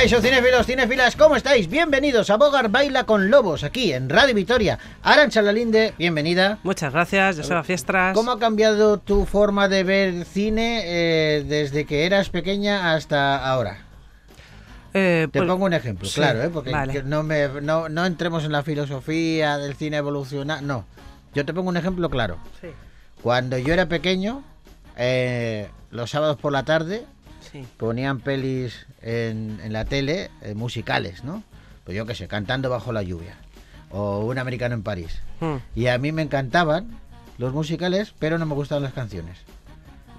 Caixo cinéfilos, cinéfilas, ¿cómo estáis? Bienvenidos a Bogar Baila con Lobos, aquí en Radio Vitoria. Arancha Lalinde, bienvenida. Muchas gracias, ya son fiestas. ¿Cómo ha cambiado tu forma de ver cine eh, desde que eras pequeña hasta ahora? Eh, Te pues- pongo un ejemplo, sí, claro, ¿eh? porque vale. no, me, no, no entremos en la filosofía del cine evolucionar, no. Yo te pongo un ejemplo claro. Sí, Cuando yo era pequeño, eh, los sábados por la tarde sí. ponían pelis en, en la tele eh, musicales, ¿no? Pues yo qué sé, cantando bajo la lluvia. O un americano en París. Mm. Y a mí me encantaban los musicales, pero no me gustaban las canciones.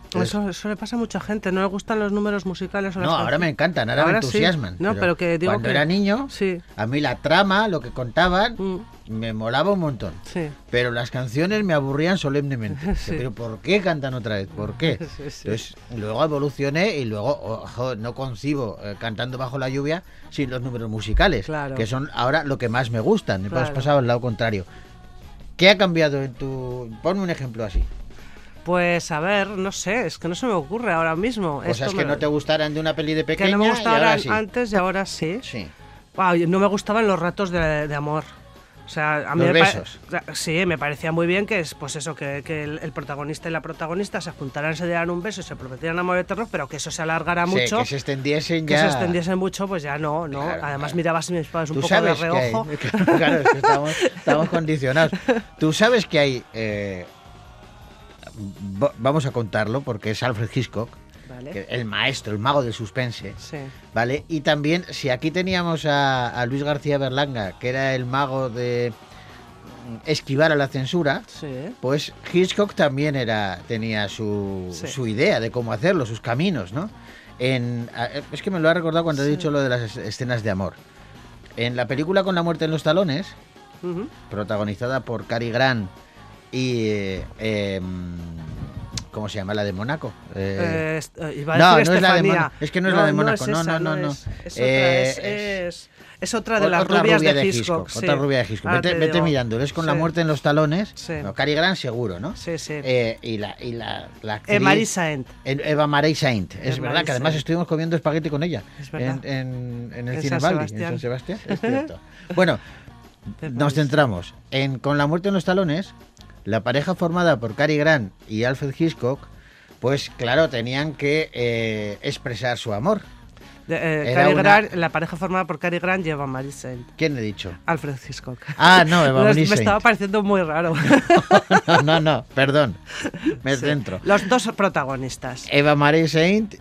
Entonces- Eso, eso le pasa a mucha gente, no le gustan los números musicales o las no, ahora me encantan, ahora, me sí. entusiasman. No, pero que digo cuando que- era niño, Sí. a mí la trama, lo que contaban, Mm, me molaba un montón. sí. Pero las canciones me aburrían solemnemente. Sí. Pero ¿por qué cantan otra vez? ¿Por qué? Sí. Entonces, luego evolucioné y luego, ojo, no concibo eh, cantando bajo la lluvia sin los números musicales, Claro. que son ahora lo que más me gustan. Me has Claro. pasado al lado contrario. ¿Qué ha cambiado en tu...? Ponme un ejemplo así. Pues a ver, no sé, es que no se me ocurre ahora mismo. Cosas Esto que me- no te gustaran de una peli de pequeña que no me y ahora gustaban sí. antes y ahora sí. Sí. Y no me gustaban los ratos de, de amor. O sea, a mí Los me besos. Sí, me parecía muy bien que es pues eso, que, que el, el protagonista y la protagonista se juntaran, se dieran un beso y se prometieran amor eterno, pero que eso se alargara Sí, mucho. que se extendiesen que ya... se extendiesen mucho, pues ya no, no. Claro, Además claro. mirabas a mis padres un poco de que hay- reojo. claro, es que estamos, estamos condicionados. Tú sabes que hay... eh, vamos a contarlo porque es Alfred Hitchcock, Vale. que- el maestro, el mago del suspense. Sí. ¿Vale? Y también, si aquí teníamos a, a Luis García Berlanga, que era el mago de mm, esquivar a la censura, Sí. pues Hitchcock también era, tenía su, Sí. su idea de cómo hacerlo, sus caminos, ¿no? En, es que me lo ha recordado cuando he dicho lo de las es- escenas de amor. En la película Con la muerte en los talones, protagonizada por Cary Grant y... eh, em, ¿Cómo se llama? La de Mónaco. Eh, Eh, eh, iba a no, decir no es la de. Mónaco. Es que no es la de Mónaco. No, no, no, no. Es, es otra, Eh, es, es- es otra de las otra rubias rubia de Hitchcock. sí. Otra rubia de Hitchcock. Ahora Vete, te vete mirándolo. Es con la muerte en los talones. Sí. No, Cary Grant seguro, ¿no? Sí, sí. Y la, y la, la actriz- Marisa Ent. En- Eva Marie Saint. Es Eva verdad Marie que además Saint. estuvimos comiendo espagueti con ella. Es En, verdad. en, en el En Cine Baldi, en. San Sebastián. Es cierto. bueno, nos Marie centramos en Con la muerte en los talones. La pareja formada por Cary Grant y Alfred Hitchcock, pues claro, tenían que eh, expresar su amor. Eh, Cary una- Grant, la pareja formada por Cary Grant lleva Marisa Ent. ¿Quién he dicho? Alfred Hitchcock. Ah, no, Eva Me- Marie Me Saint. estaba pareciendo muy raro. no, no, no, perdón. Me Sí. centro. Los dos protagonistas. Eva Marie Saint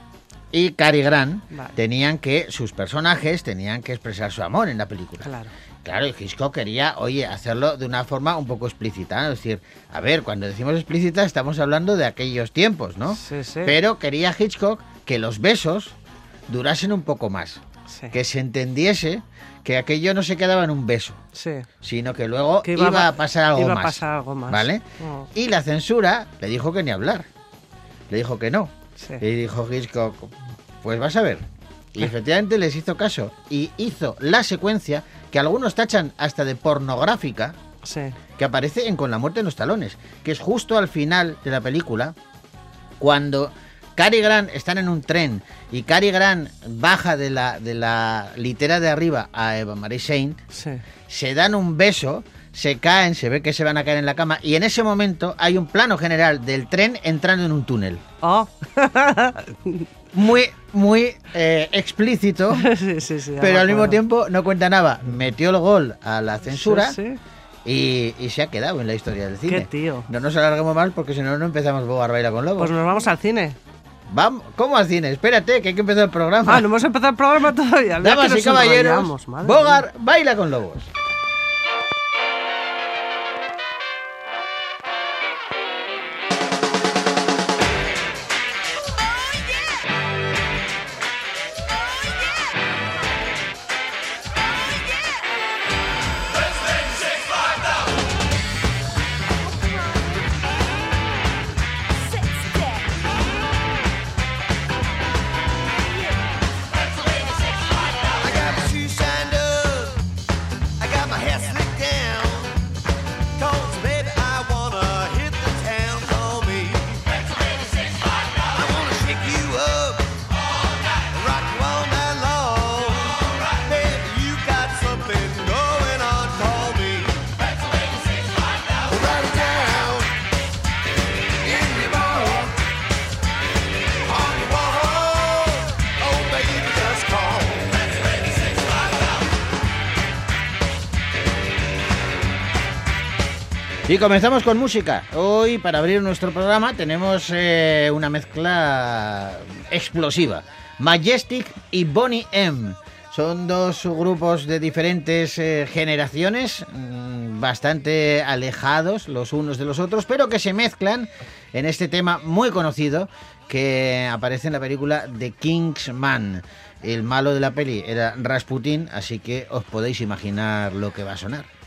y Cary Grant Vale. tenían que, sus personajes tenían que expresar su amor en la película. Claro. Claro, y Hitchcock quería, oye, hacerlo de una forma un poco explícita. ¿no? Es decir, a ver, cuando decimos explícita estamos hablando de aquellos tiempos, ¿no? Sí, sí. Pero quería Hitchcock que los besos durasen un poco más. Sí. Que se entendiese que aquello no se quedaba en un beso, Sí. sino que luego Que iba, iba a- a pasar algo iba a más. pasar algo más. ¿Vale? Oh. Y la censura le dijo que ni hablar. Le dijo que no. Sí. Y dijo Hitchcock, pues vas a ver. Y efectivamente les hizo caso. Y hizo la secuencia que algunos tachan hasta de pornográfica, Sí. que aparece en Con la muerte en los talones, que es justo al final de la película, cuando Cary Grant están en un tren y Cary Grant baja de la, de la litera de arriba a Eva Marie Saint, Sí. se dan un beso, se caen, se ve que se van a caer en la cama y en ese momento hay un plano general del tren entrando en un túnel. Oh. Muy, muy eh, explícito, sí, sí, sí. pero al mismo tiempo no cuenta nada. Metió el gol a la censura y, y se ha quedado en la historia del cine. Qué tío. No nos alarguemos más porque si no, no empezamos Bogar Baila con Lobos. Pues nos vamos al cine. Vamos, ¿Cómo al cine? Espérate, que hay que empezar el programa. Ah, no hemos empezado el programa todavía. Damas y caballeros, Bogar Baila con Lobos. Comenzamos con música. Hoy, para abrir nuestro programa, tenemos eh, una mezcla explosiva. Majestic y Bonnie M. Son dos grupos de diferentes eh, generaciones, mm, bastante alejados los unos de los otros, pero que se mezclan en este tema muy conocido que aparece en la película The Kingsman. El malo de la peli era Rasputin, así que os podéis imaginar lo que va a sonar.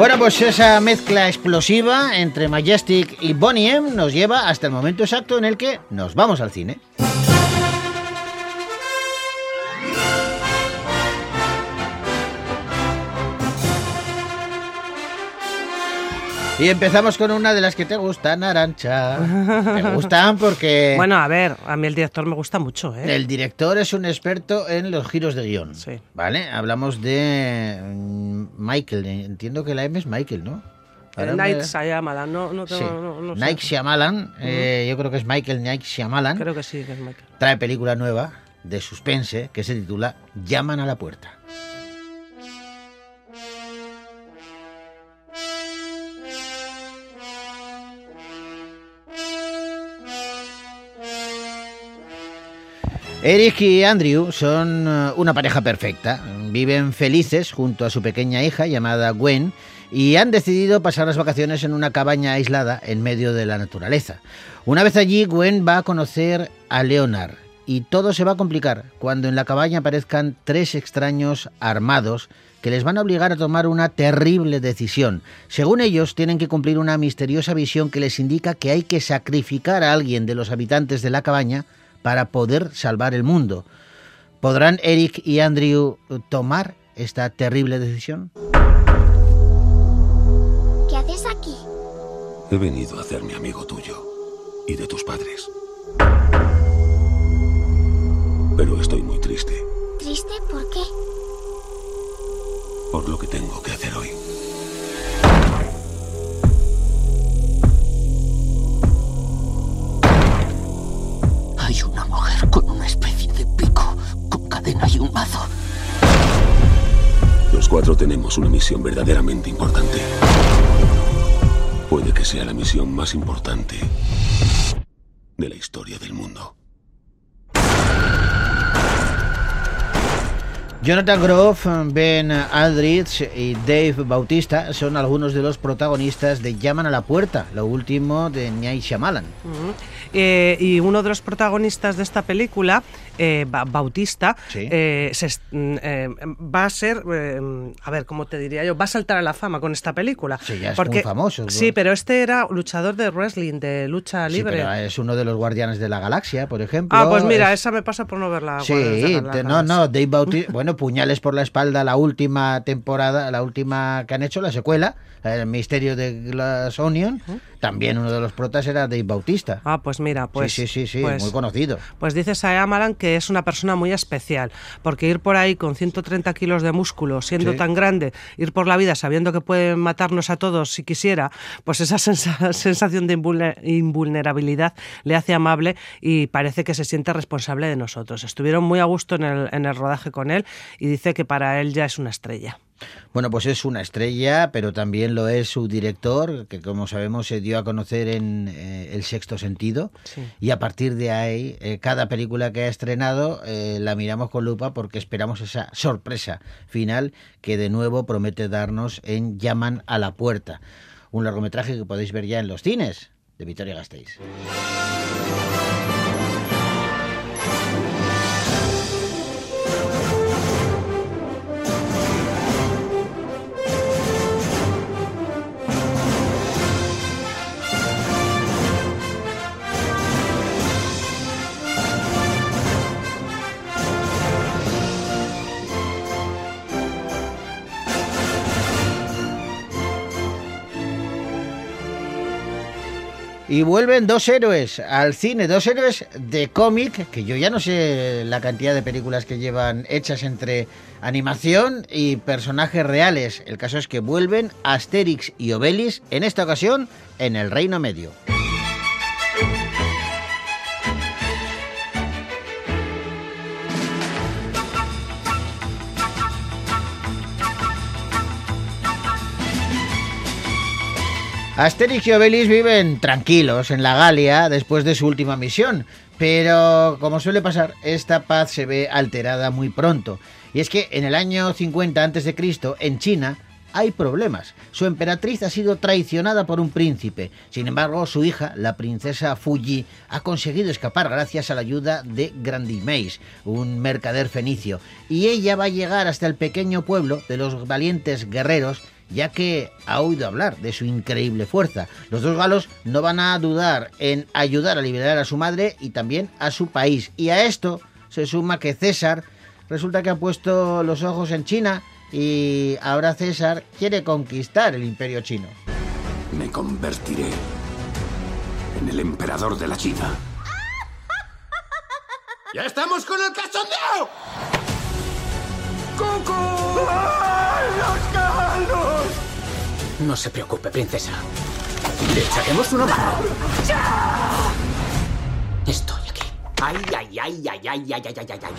Bueno, pues esa mezcla explosiva entre Majestic y Bonnie M nos lleva hasta el momento exacto en el que nos vamos al cine. Y empezamos con una de las que te gustan, Arancha. Te gustan porque... Bueno, a ver, a mí el director me gusta mucho, ¿eh? El director es un experto en los giros de guion. Sí. ¿Vale? Hablamos de mm, Michael. Entiendo que la M es Michael, ¿no? Me- Night Shyamalan, no, no, Sí. tengo- no, no sé. Night Shyamalan, eh, yo creo que es Michael Night Shyamalan, Creo que sí, que es Michael. trae película nueva de suspense que se titula Llaman a la puerta. Eric y Andrew son eh, una pareja perfecta. Viven felices junto a su pequeña hija llamada Gwen y han decidido pasar las vacaciones en una cabaña aislada en medio de la naturaleza. Una vez allí, Gwen va a conocer a Leonard y todo se va a complicar cuando en la cabaña aparezcan tres extraños armados que les van a obligar a tomar una terrible decisión. Según ellos, tienen que cumplir una misteriosa visión que les indica que hay que sacrificar a alguien de los habitantes de la cabaña para poder salvar el mundo. ¿Podrán Eric y Andrew tomar esta terrible decisión? ¿Qué haces aquí? He venido a hacerme amigo tuyo y de tus padres. Pero estoy muy triste ¿Triste? ¿Por qué? por lo que tengo que hacer hoy. Cuatro tenemos una misión verdaderamente importante. Puede que sea la misión más importante de la historia del mundo. Jonathan Groff, Ben Aldrich y Dave Bautista son algunos de los protagonistas de Llaman a la Puerta, lo último de Night Shyamalan. Eh, y uno de los protagonistas de esta película, eh, Ba- Bautista, Sí. eh, se mm, eh, va a ser, a ver, ¿cómo te diría yo? Va a saltar a la fama con esta película. Sí, ya es muy famoso, Sí, pero este era luchador de wrestling, de lucha Sí, libre. pero es uno de los guardianes de la galaxia, por ejemplo. ah, pues mira, Es- esa me pasa por no verla. Sí, de la no, no, Dave Bautista, bueno, puñales por la espalda, la última temporada, la última que han hecho, la secuela, El misterio de Glass Onion, también uno de los protas era Dave Bautista. Ah, pues mira, pues. sí, sí, sí, sí, pues- muy conocido. Pues dice Shyamalan que es una persona muy especial, porque ir por ahí con 130 kilos de músculo, siendo Sí. tan grande, ir por la vida sabiendo que puede matarnos a todos si quisiera, pues esa sensa- sensación de invulne- invulnerabilidad le hace amable y parece que se siente responsable de nosotros. Estuvieron muy a gusto en el, en el rodaje con él y dice que para él ya es una estrella. Bueno, pues es una estrella, pero también lo es su director, que como sabemos se dio a conocer en eh, El Sexto Sentido. Sí. Y a partir de ahí, eh, cada película que ha estrenado eh, la miramos con lupa porque esperamos esa sorpresa final que de nuevo promete darnos en Llaman a la Puerta. Un largometraje que podéis ver ya en los cines de Victoria Gasteiz. Y vuelven dos héroes al cine, dos héroes de cómic, que yo ya no sé la cantidad de películas que llevan hechas entre animación y personajes reales. El caso es que vuelven Asterix y Obelix, en esta ocasión en el Reino Medio. Asterix y Obelix viven tranquilos en la Galia después de su última misión, pero como suele pasar, esta paz se ve alterada muy pronto. Y es que en el año 50 a.C., en China, hay problemas. Su emperatriz ha sido traicionada por un príncipe. Sin embargo, su hija, la princesa Fuji, ha conseguido escapar gracias a la ayuda de Grandimeis, un mercader fenicio. Y ella va a llegar hasta el pequeño pueblo de los valientes guerreros ya que ha oído hablar de su increíble fuerza. Los dos galos no van a dudar en ayudar a liberar a su madre y también a su país. Y a esto se suma que César resulta que ha puesto los ojos en China y ahora César quiere conquistar el imperio chino. Me convertiré en el emperador de la China. ¡Ya estamos con el cachondeo! No se preocupe, princesa. Le echaremos una mano. Estoy aquí. Ay, ay, ay, ay, ay, ay, ay, ay, ay.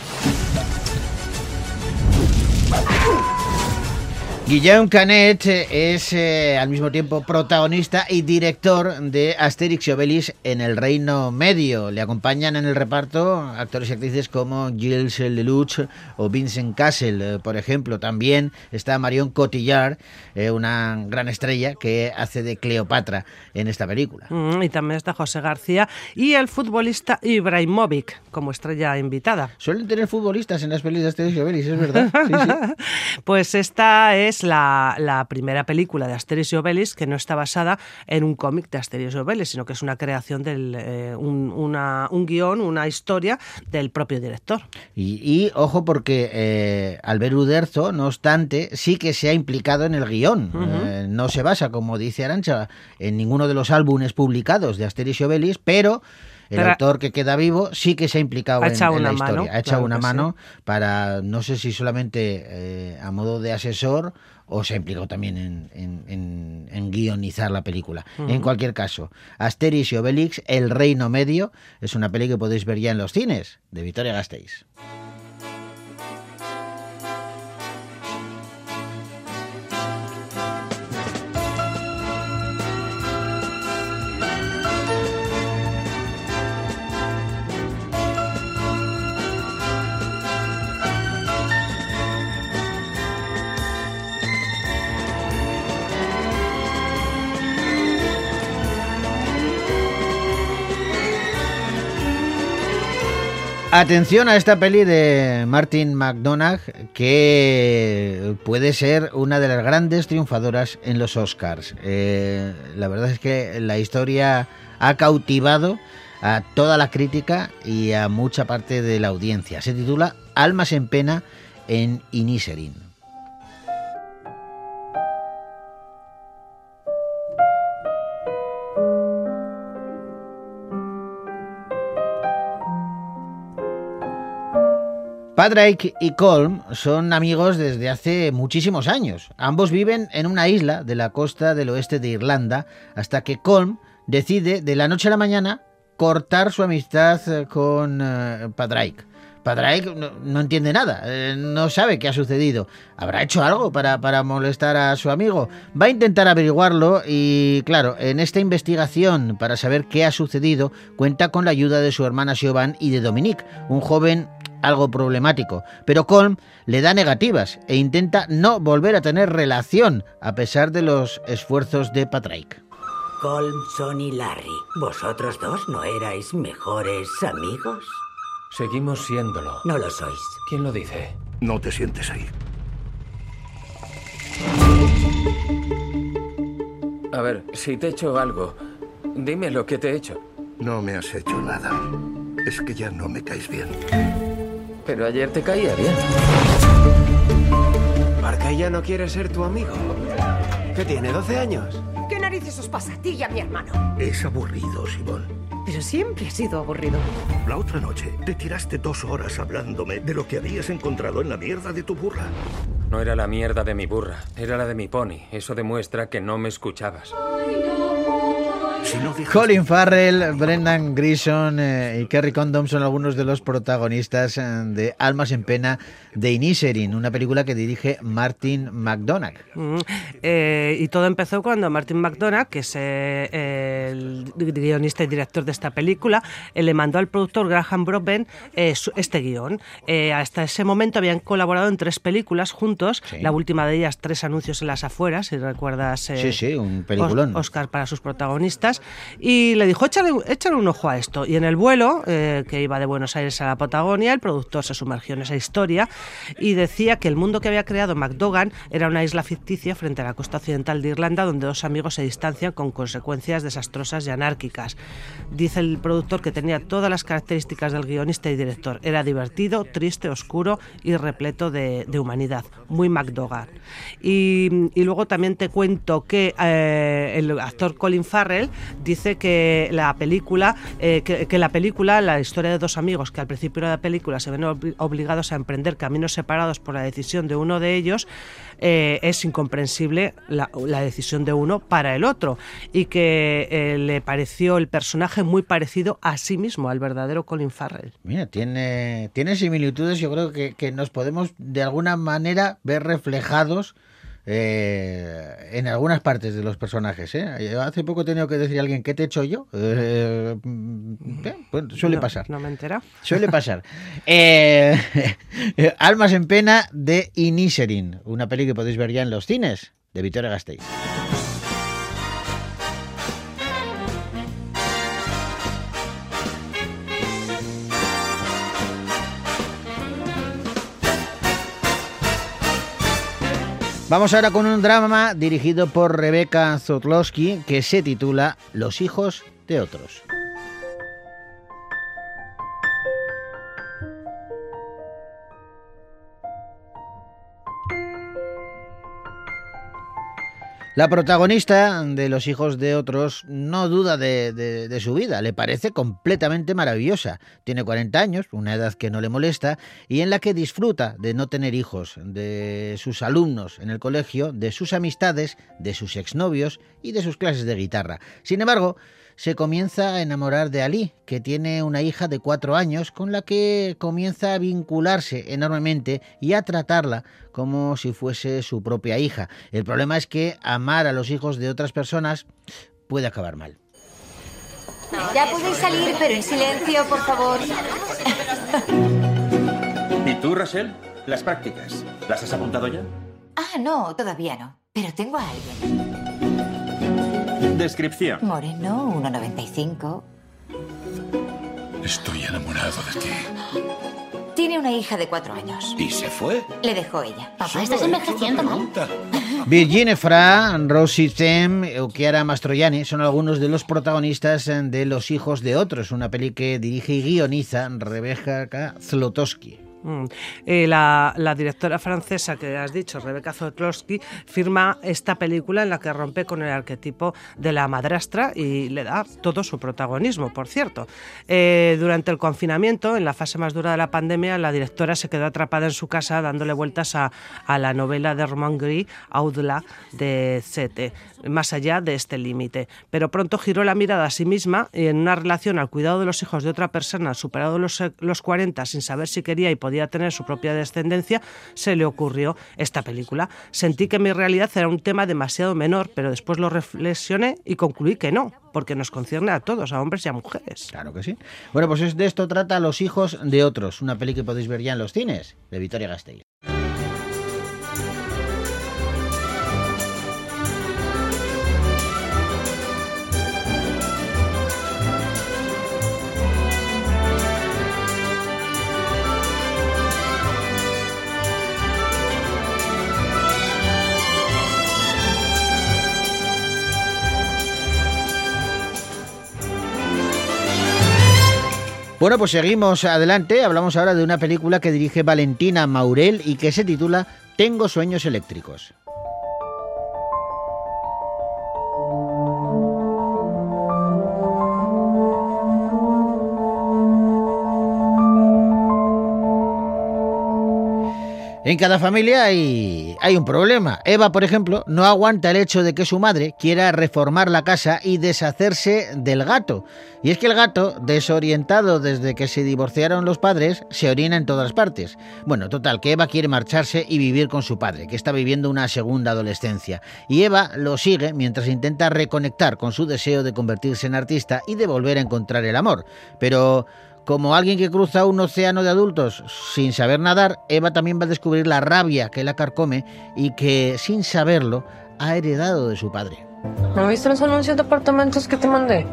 Guillaume Canet es eh, al mismo tiempo protagonista y director de Asterix y Obelix en el Reino Medio. Le acompañan en el reparto actores y actrices como Gilles Lelouch o Vincent Cassel, eh, por ejemplo. También está Marion Cotillard, eh, una gran estrella que hace de Cleopatra en esta película. Mm, y también está José García y el futbolista Ibrahimovic como estrella invitada. Suelen tener futbolistas en las pelis de Asterix y Obelix, es verdad. Sí, sí. Pues esta es la, la primera película de Asterix y Obelix que no está basada en un cómic de Asterix y Obelix, sino que es una creación del eh, un, una- un guion, una historia del propio director. Y, y, ojo porque eh, Albert Uderzo, no obstante, sí que se ha implicado en el guion. Eh, no se basa, como dice Arancha, en ninguno de los álbumes publicados de Asterix y Obelix, pero el Pero- autor que queda vivo sí que se ha implicado Ha en, la historia. mano, ha echado claro una mano para, no sé si solamente eh, a modo de asesor o se ha implicado también en, en- en- en guionizar la película. En cualquier caso, Asterix y Obelix, El Reino Medio, es una peli que podéis ver ya en los cines de Victoria Gasteiz. Atención a esta peli de Martin McDonagh que puede ser una de las grandes triunfadoras en los Oscars. Eh, la verdad es que la historia ha cautivado a toda la crítica y a mucha parte de la audiencia. Se titula Almas en pena en Iniserin. Padraig y Colm son amigos desde hace muchísimos años. Ambos viven en una isla de la costa del oeste de Irlanda hasta que Colm decide de la noche a la mañana cortar su amistad eh, con uh, Padraig. Padraig no, entiende nada, eh, no sabe qué ha sucedido. ¿Habrá hecho algo para, para, molestar a su amigo? Va a intentar averiguarlo y, claro, en esta investigación para saber qué ha sucedido, cuenta con la ayuda de su hermana Siobhan y de Dominique, un joven algo problemático, pero Colm le da negativas e intenta no volver a tener relación a pesar de los esfuerzos de Patrick. Colm, Son y Larry, ¿vosotros dos no erais mejores amigos? Seguimos siéndolo. No lo sois. ¿Quién lo dice? No te sientes ahí. A ver, si te he hecho algo, dime lo que te he hecho. No me has hecho nada. Es que ya no me caes bien. Pero ayer te caía bien. ¿Marca ya no quiere ser tu amigo? ¿Qué tiene, 12 años? ¿Qué narices os pasa a ti y a mi hermano? Es aburrido, Simón. Pero siempre ha sido aburrido. La otra noche te tiraste dos horas hablándome de lo que habías encontrado en la mierda de tu burra. No era la mierda de mi burra, era la de mi pony. Eso demuestra que no me escuchabas. Colin Farrell, Brendan Grison eh, y Kerry Condom son algunos de los protagonistas eh, de Almas en Pena de Inisherin, una película que dirige Martin McDonagh. Mm, eh, y todo empezó cuando Martin McDonagh, que es el guionista y director de esta película, le mandó al productor Graham Broadbent este guion. hasta ese momento habían colaborado en tres películas juntos, la última de ellas Tres anuncios en las afueras, si recuerdas. sí, sí, un peliculón. Oscar para sus protagonistas y le dijo, échale, un ojo a esto. Y en el vuelo, eh, que iba de Buenos Aires a la Patagonia, el productor se sumergió en esa historia y decía que el mundo que había creado McDogan era una isla ficticia frente a la costa occidental de Irlanda donde dos amigos se distancian con consecuencias desastrosas y anárquicas. Dice el productor que tenía todas las características del guionista y director. Era divertido, triste, oscuro y repleto de, humanidad. Muy McDogan. Y, luego también te cuento que eh, el actor Colin Farrell dice que la película, eh, que, la película, la historia de dos amigos que al principio de la película se ven obligados a emprender caminos separados por la decisión de uno de ellos, eh, es incomprensible la, decisión de uno para el otro y que eh, le pareció el personaje muy parecido a sí mismo, al verdadero Colin Farrell. Mira, tiene, tiene similitudes, yo creo que, que nos podemos de alguna manera ver reflejados eh, en algunas partes de los personajes. ¿eh? Hace poco he tenido que decir a alguien, ¿qué te he hecho yo? Eh, suele pasar. No me entera. Suele pasar. Almas en pena de Inisherin, una peli que podéis ver ya en los cines de Victoria Gasteiz. Vamos ahora con un drama dirigido por Rebecca Zotlowski que se titula Los hijos de otros. La protagonista de Los hijos de otros no duda de, su vida, le parece completamente maravillosa. Tiene 40 años, una edad que no le molesta, y en la que disfruta de no tener hijos, de sus alumnos en el colegio, de sus amistades, de sus exnovios y de sus clases de guitarra. Sin embargo, se comienza a enamorar de Ali, que tiene una hija de cuatro años con la que comienza a vincularse enormemente y a tratarla como si fuese su propia hija. El problema es que amar a los hijos de otras personas puede acabar mal. Ya podéis salir, pero en silencio, por favor. ¿Y tú, Rachel? Las prácticas. ¿Las has apuntado ya? Ah, no, todavía no. Pero tengo a alguien. Descripción. Moreno, 1,95. Estoy enamorado de ti. Tiene una hija de cuatro años. ¿Y se fue? Le dejó ella. Papá, estás envejeciendo mal. Virginie Fra, Rosie Tem o Chiara Mastroianni son algunos de los protagonistas de Los hijos de otros, una peli que dirige y guioniza Rebecca Zlotowski. Mm. Eh, la, la, directora francesa que has dicho, Rebecca Zotlowski, firma esta película en la que rompe con el arquetipo de la madrastra y le da todo su protagonismo, por cierto. Eh, durante el confinamiento, en la fase más dura de la pandemia, la directora se quedó atrapada en su casa dándole vueltas a, a la novela de Romain Gris, Audla, de Cete, más allá de este límite. Pero pronto giró la mirada a sí misma y en una relación al cuidado de los hijos de otra persona, superado los, los 40 sin saber si quería y podía tener su propia descendencia, se le ocurrió esta película. Sentí que mi realidad era un tema demasiado menor, pero después lo reflexioné y concluí que no, porque nos concierne a todos, a hombres y a mujeres. Claro que sí. Bueno, pues de esto trata Los hijos de otros, una peli que podéis ver ya en los cines, de Victoria Gasteiz. Bueno, pues seguimos adelante. Hablamos ahora de una película que dirige Valentina Maurel y que se titula Tengo sueños eléctricos. En cada familia hay, un problema. Eva, por ejemplo, no aguanta el hecho de que su madre quiera reformar la casa y deshacerse del gato. Y es que el gato, desorientado desde que se divorciaron los padres, se orina en todas partes. Bueno, total, que Eva quiere marcharse y vivir con su padre, que está viviendo una segunda adolescencia. Y Eva lo sigue mientras intenta reconectar con su deseo de convertirse en artista y de volver a encontrar el amor. Pero como alguien que cruza un océano de adultos sin saber nadar, Eva también va a descubrir la rabia que la carcome y que, sin saberlo, ha heredado de su padre. ¿No viste los anuncios de apartamentos que te mandé?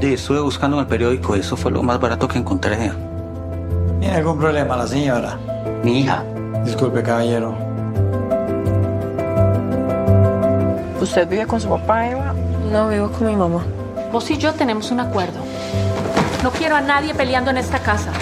Sí, estuve buscando en el periódico, eso fue lo más barato que encontré. ¿Tiene algún problema la señora? Mi hija. Disculpe, caballero. ¿Usted vive con su papá, Eva? No, vivo con mi mamá. Vos y yo tenemos un acuerdo. No quiero a nadie peleando en esta casa.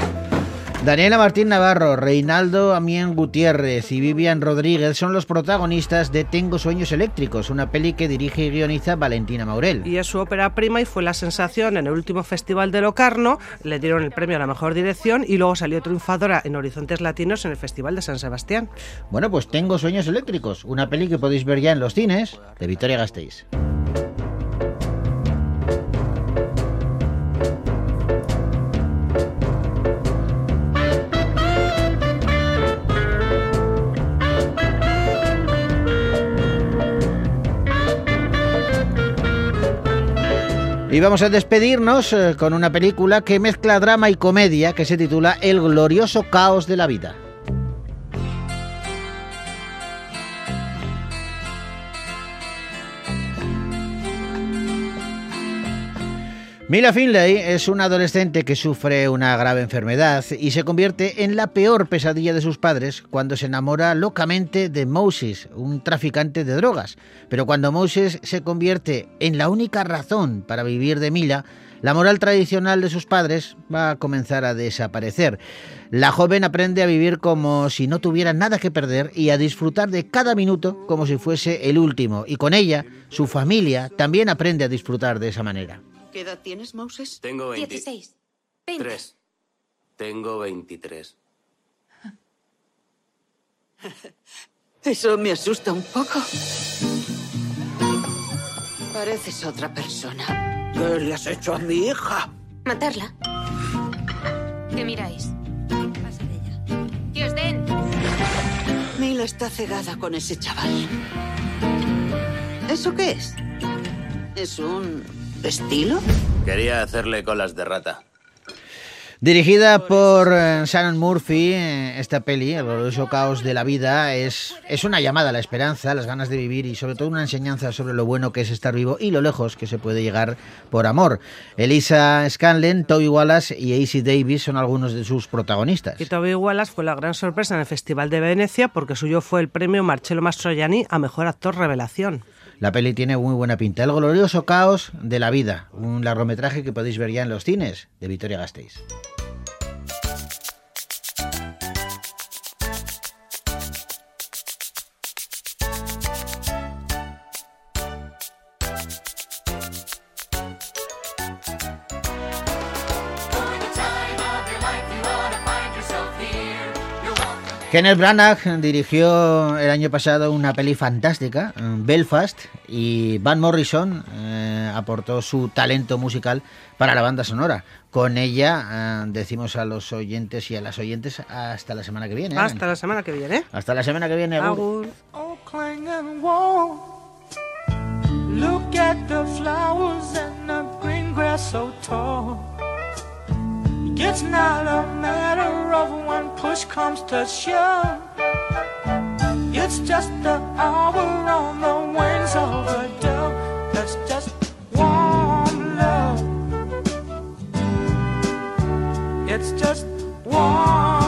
Daniela Martín Navarro, Reinaldo Amien Gutiérrez y Vivian Rodríguez son los protagonistas de Tengo Sueños Eléctricos, una peli que dirige y guioniza Valentina Maurel. Y es su ópera prima y fue la sensación en el último festival de Locarno, le dieron el premio a la mejor dirección y luego salió triunfadora en Horizontes Latinos en el Festival de San Sebastián. Bueno, pues Tengo Sueños Eléctricos, una peli que podéis ver ya en los cines de Victoria Gasteiz. Y vamos a despedirnos eh, con una película que mezcla drama y comedia que se titula El glorioso caos de la vida. Mila Finlay es una adolescente que sufre una grave enfermedad y se convierte en la peor pesadilla de sus padres cuando se enamora locamente de Moses, un traficante de drogas. Pero cuando Moses se convierte en la única razón para vivir de Mila, la moral tradicional de sus padres va a comenzar a desaparecer. La joven aprende a vivir como si no tuviera nada que perder y a disfrutar de cada minuto como si fuese el último. Y con ella, su familia también aprende a disfrutar de esa manera. ¿Qué edad tienes, Moses? Tengo 20... 16. 3. Tengo 23. Eso me asusta un poco. Pareces otra persona. ¿Qué le has hecho a mi hija? Matarla. ¿Qué miráis? Pasa de ella. ¡Que os den! Mila está cegada con ese chaval. ¿Eso qué es? ¿Es un estilo? Quería hacerle colas de rata. Dirigida por eh, Shannon Murphy, eh, esta peli, El glorioso caos de la vida, es, es una llamada a la esperanza, las ganas de vivir y sobre todo una enseñanza sobre lo bueno que es estar vivo y lo lejos que se puede llegar por amor. Elisa Scanlon, Toby Wallace y AC Davis son algunos de sus protagonistas. Y Toby Wallace fue la gran sorpresa en el Festival de Venecia porque suyo fue el premio Marcello Mastroianni a Mejor Actor Revelación. La peli tiene muy buena pinta. El glorioso caos de la vida, un largometraje que podéis ver ya en los cines de Victoria Gasteiz. Kenneth Branagh dirigió el año pasado una peli fantástica, Belfast, y Van Morrison eh, aportó su talento musical para la banda sonora. Con ella eh, decimos a los oyentes y a las oyentes hasta la semana que viene. Hasta la semana que viene. Hasta la semana que viene. Agur. Look at the flowers and the green grass so tall. It's not a matter of when push comes to shove. It's just the hour on the wings of a dove. That's just warm love. It's just warm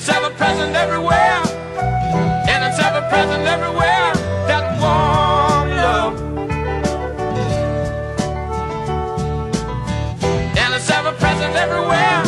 It's ever present everywhere. And it's ever present everywhere. That warm love. And it's ever present everywhere.